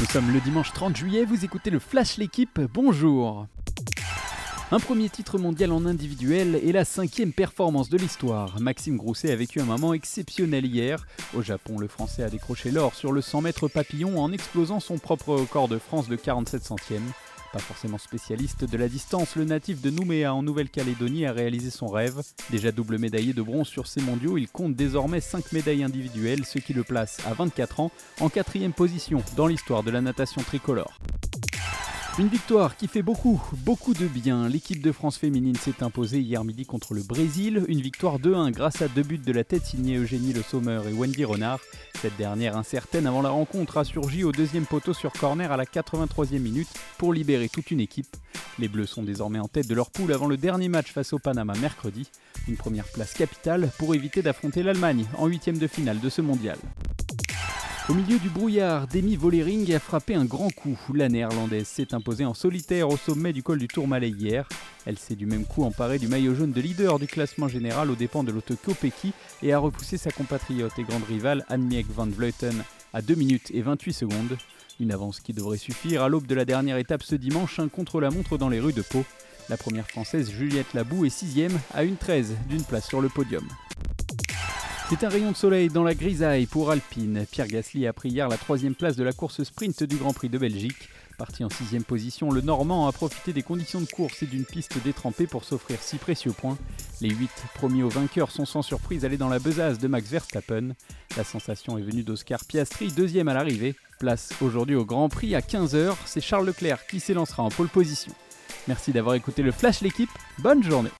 Nous sommes le dimanche 30 juillet, vous écoutez le Flash L'équipe, bonjour un premier titre mondial en individuel et la cinquième performance de l'histoire. Maxime Grousset a vécu un moment exceptionnel hier. Au Japon, le Français a décroché l'or sur le 100 mètres papillon en explosant son propre record de France de 47 centièmes. Pas forcément spécialiste de la distance, le natif de Nouméa en Nouvelle-Calédonie a réalisé son rêve. Déjà double médaillé de bronze sur ces mondiaux, il compte désormais 5 médailles individuelles, ce qui le place à 24 ans en quatrième position dans l'histoire de la natation tricolore. Une victoire qui fait beaucoup, beaucoup de bien. L'équipe de France féminine s'est imposée hier midi contre le Brésil. Une victoire 2-1 grâce à deux buts de la tête signés Eugénie Le Sommer et Wendy Renard. Cette dernière incertaine avant la rencontre a surgi au deuxième poteau sur corner à la 83e minute pour libérer toute une équipe. Les Bleus sont désormais en tête de leur poule avant le dernier match face au Panama mercredi. Une première place capitale pour éviter d'affronter l'Allemagne en huitième de finale de ce mondial. Au milieu du brouillard, Demi Vollering a frappé un grand coup. La néerlandaise s'est imposée en solitaire au sommet du col du Tourmalet hier. Elle s'est du même coup emparée du maillot jaune de leader du classement général aux dépens de l'auto Kopecky et a repoussé sa compatriote et grande rivale Annemiek van Vleuten à 2 minutes et 28 secondes. Une avance qui devrait suffire à l'aube de la dernière étape ce dimanche, un contre-la-montre dans les rues de Pau. La première française Juliette Labou est sixième à une 13 d'une place sur le podium. C'est un rayon de soleil dans la grisaille pour Alpine. Pierre Gasly a pris hier la troisième place de la course sprint du Grand Prix de Belgique. Parti en sixième position, le Normand a profité des conditions de course et d'une piste détrempée pour s'offrir six précieux points. Les huit promis aux vainqueurs sont sans surprise allés dans la besace de Max Verstappen. La sensation est venue d'Oscar Piastri, deuxième à l'arrivée. Place aujourd'hui au Grand Prix à 15h, c'est Charles Leclerc qui s'élancera en pole position. Merci d'avoir écouté le Flash l'équipe, bonne journée